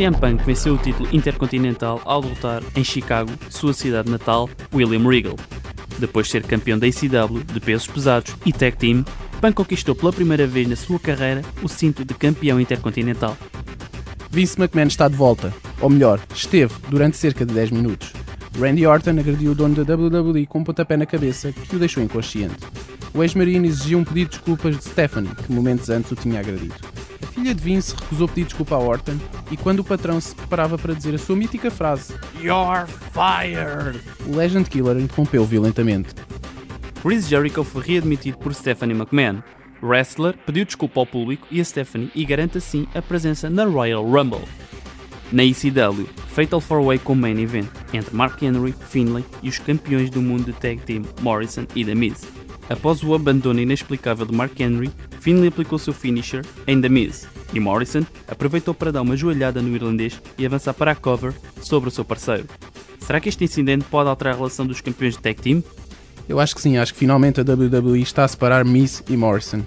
CM Punk venceu o título intercontinental ao derrotar em Chicago, sua cidade natal, William Regal. Depois de ser campeão da ECW de pesos pesados e tag team, Punk conquistou pela primeira vez na sua carreira o cinto de campeão intercontinental. Vince McMahon está de volta, ou melhor, esteve durante cerca de 10 minutos. Randy Orton agrediu o dono da WWE com um pontapé na cabeça que o deixou inconsciente. O ex-marine exigiu um pedido de desculpas de Stephanie, que momentos antes o tinha agredido. Filha de Vince recusou pedir desculpa a Orton e quando o patrão se preparava para dizer a sua mítica frase You're fired! O Legend Killer interrompeu violentamente. Chris Jericho foi readmitido por Stephanie McMahon. Wrestler pediu desculpa ao público e a Stephanie e garante assim a presença na Royal Rumble. Na ECW, Fatal 4-Way com main event entre Mark Henry, Finlay e os campeões do mundo de tag team Morrison e The Miz. Após o abandono inexplicável de Mark Henry, Finlay aplicou seu finisher em The Miz e Morrison aproveitou para dar uma joelhada no irlandês e avançar para a cover sobre o seu parceiro. Será que este incidente pode alterar a relação dos campeões de tag team? Eu acho que sim, acho que finalmente a WWE está a separar Miz e Morrison.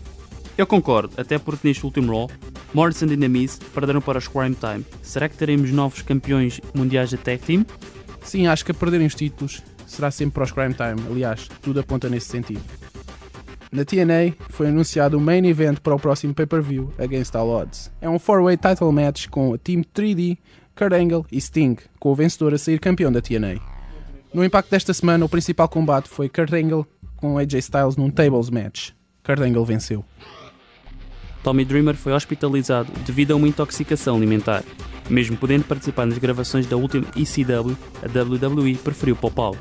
Eu concordo, até porque neste último Raw, Morrison e The Miz perderam para os Crime Time. Será que teremos novos campeões mundiais de tag team? Sim, acho que a perderem os títulos será sempre para os Crime Time. Aliás, tudo aponta nesse sentido. Na TNA foi anunciado o main event para o próximo pay-per-view, Against All Odds. É um 4-way title match com a Team 3D, Kurt Angle e Sting, com o vencedor a sair campeão da TNA. No impacto desta semana, o principal combate foi Kurt Angle com AJ Styles num tables match. Kurt Angle venceu. Tommy Dreamer foi hospitalizado devido a uma intoxicação alimentar. Mesmo podendo participar nas gravações da última ECW, a WWE preferiu poupá-lo.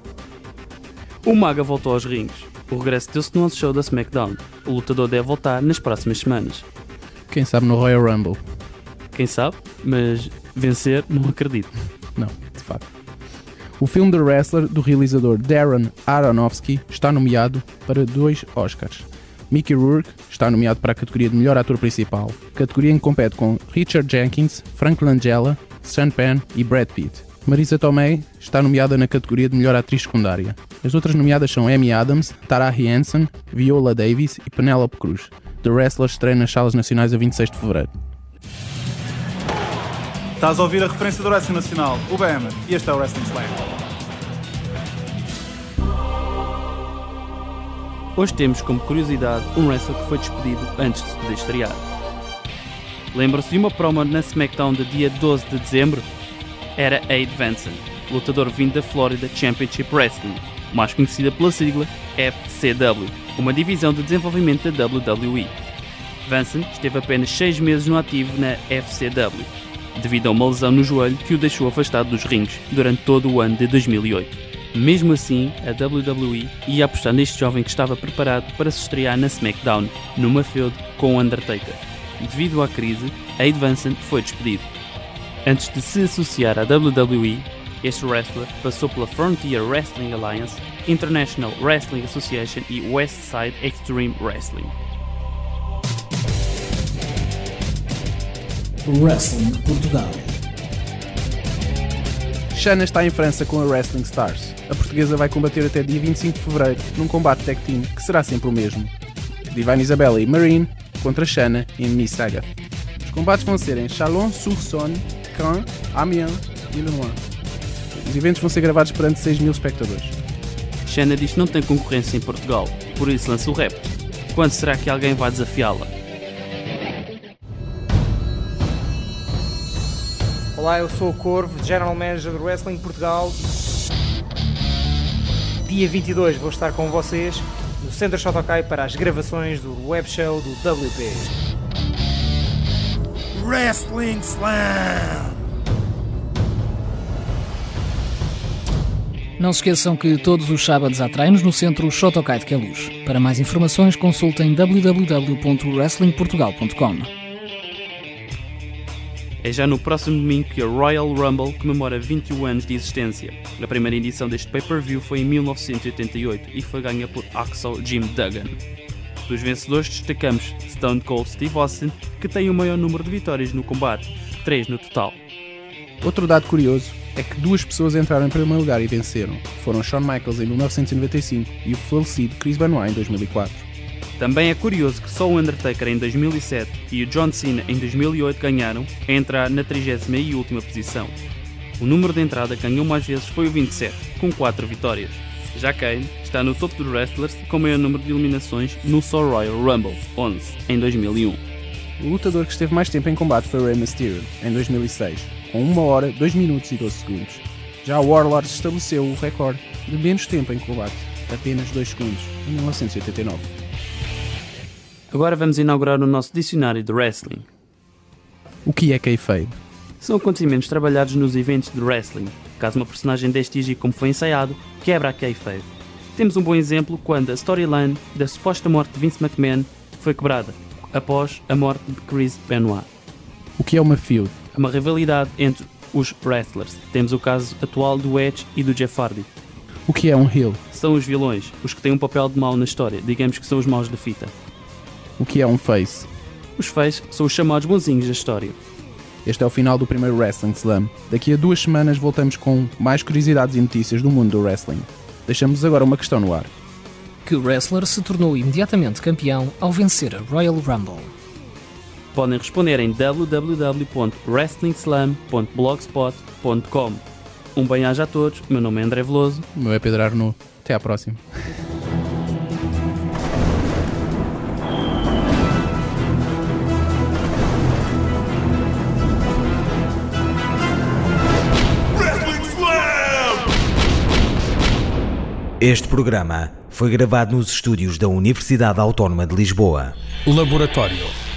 O Maga voltou aos rings. O regresso deu-se no show da SmackDown. O lutador deve voltar nas próximas semanas. Quem sabe no Royal Rumble? Quem sabe, mas vencer não acredito. Não, de facto. O filme The Wrestler, do realizador Darren Aronofsky, está nomeado para dois Oscars. Mickey Rourke está nomeado para a categoria de melhor ator principal, categoria em que compete com Richard Jenkins, Frank Langella, Sean Penn e Brad Pitt. Marisa Tomei está nomeada na categoria de melhor atriz secundária. As outras nomeadas são Amy Adams, Taraji Henson, Viola Davis e Penelope Cruz. The Wrestler estreia nas salas nacionais a 26 de fevereiro. Estás a ouvir a referência do Wrestling Nacional, o BM, e este é o Wrestling Slam. Hoje temos como curiosidade um wrestler que foi despedido antes de se poder estrear. Lembram-se de uma promo na SmackDown de dia 12 de dezembro? Era Aid Vanson, lutador vindo da Florida Championship Wrestling, mais conhecida pela sigla FCW, uma divisão de desenvolvimento da WWE. Vanson esteve apenas 6 meses no ativo na FCW, devido a uma lesão no joelho que o deixou afastado dos rings durante todo o ano de 2008. Mesmo assim, a WWE ia apostar neste jovem que estava preparado para se estrear na SmackDown, numa feud com o Undertaker. Devido à crise, Aid Vanson foi despedido. Antes de se associar à WWE, este wrestler passou pela Frontier Wrestling Alliance, International Wrestling Association e Westside Extreme Wrestling. Wrestling Portugal. Shana está em França com a Wrestling Stars. A portuguesa vai combater até dia 25 de fevereiro num combate tag team que será sempre o mesmo. Divine Isabella e Marine contra Shana e Miss Saga. Os combates vão ser em Chalon-sur-Saône, Caen, Amiens e Le Mans. Os eventos vão ser gravados perante 6 mil espectadores. Shanna diz que não tem concorrência em Portugal, por isso lança o rap. Quando será que alguém vai desafiá-la? Olá, eu sou o Corvo, General Manager do Wrestling Portugal. Dia 22 vou estar com vocês no Centro Shotokai para as gravações do web show do WP. Wrestling Slam! Não se esqueçam que todos os sábados há treinos no centro Shotokai de Queluz. Para mais informações consultem www.wrestlingportugal.com. É já no próximo domingo que a Royal Rumble comemora 21 anos de existência. A primeira edição deste pay-per-view foi em 1988 e foi ganha por Axel Jim Duggan. Dos vencedores destacamos Stone Cold Steve Austin, que tem o maior número de vitórias no combate, 3 no total. Outro dado curioso é que duas pessoas entraram em primeiro lugar e venceram. Foram Shawn Michaels em 1995 e o falecido Chris Benoit em 2004. Também é curioso que só o Undertaker em 2007 e o John Cena em 2008 ganharam a entrar na 30 e última posição. O número de entrada que ganhou mais vezes foi o 27, com 4 vitórias. Já Kane está no topo dos wrestlers com o maior número de eliminações no só Royal Rumble, 11, em 2001. O lutador que esteve mais tempo em combate foi Rey Mysterio, em 2006, com 1 hora, 2 minutos e 12 segundos. Já o Warlord estabeleceu o recorde de menos tempo em combate, apenas 2 segundos, em 1989. Agora vamos inaugurar o nosso dicionário de wrestling. O que é kayfabe? São acontecimentos trabalhados nos eventos de wrestling. Caso uma personagem deixe de agir como foi ensaiado, quebra a kayfabe. Temos um bom exemplo quando a storyline da suposta morte de Vince McMahon foi quebrada, após a morte de Chris Benoit. O que é uma feud? Uma rivalidade entre os wrestlers. Temos o caso atual do Edge e do Jeff Hardy. O que é um heel? São os vilões, os que têm um papel de mau na história, digamos que são os maus da fita. O que é um face? Os face são os chamados bonzinhos da história. Este é o final do primeiro Wrestling Slam. Daqui a duas semanas voltamos com mais curiosidades e notícias do mundo do wrestling. Deixamos agora uma questão no ar. Que wrestler se tornou imediatamente campeão ao vencer a Royal Rumble? Podem responder em www.wrestlingslam.blogspot.com. Um bem-aja a todos, meu nome é André Veloso. O meu é Pedro Arnaud. Até à próxima. Este programa foi gravado nos estúdios da Universidade Autónoma de Lisboa. Laboratório.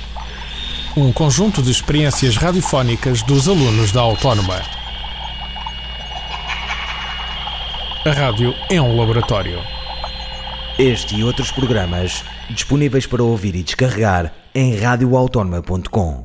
Um conjunto de experiências radiofónicas dos alunos da Autónoma. A rádio é um laboratório. Este e outros programas disponíveis para ouvir e descarregar em radioautónoma.com.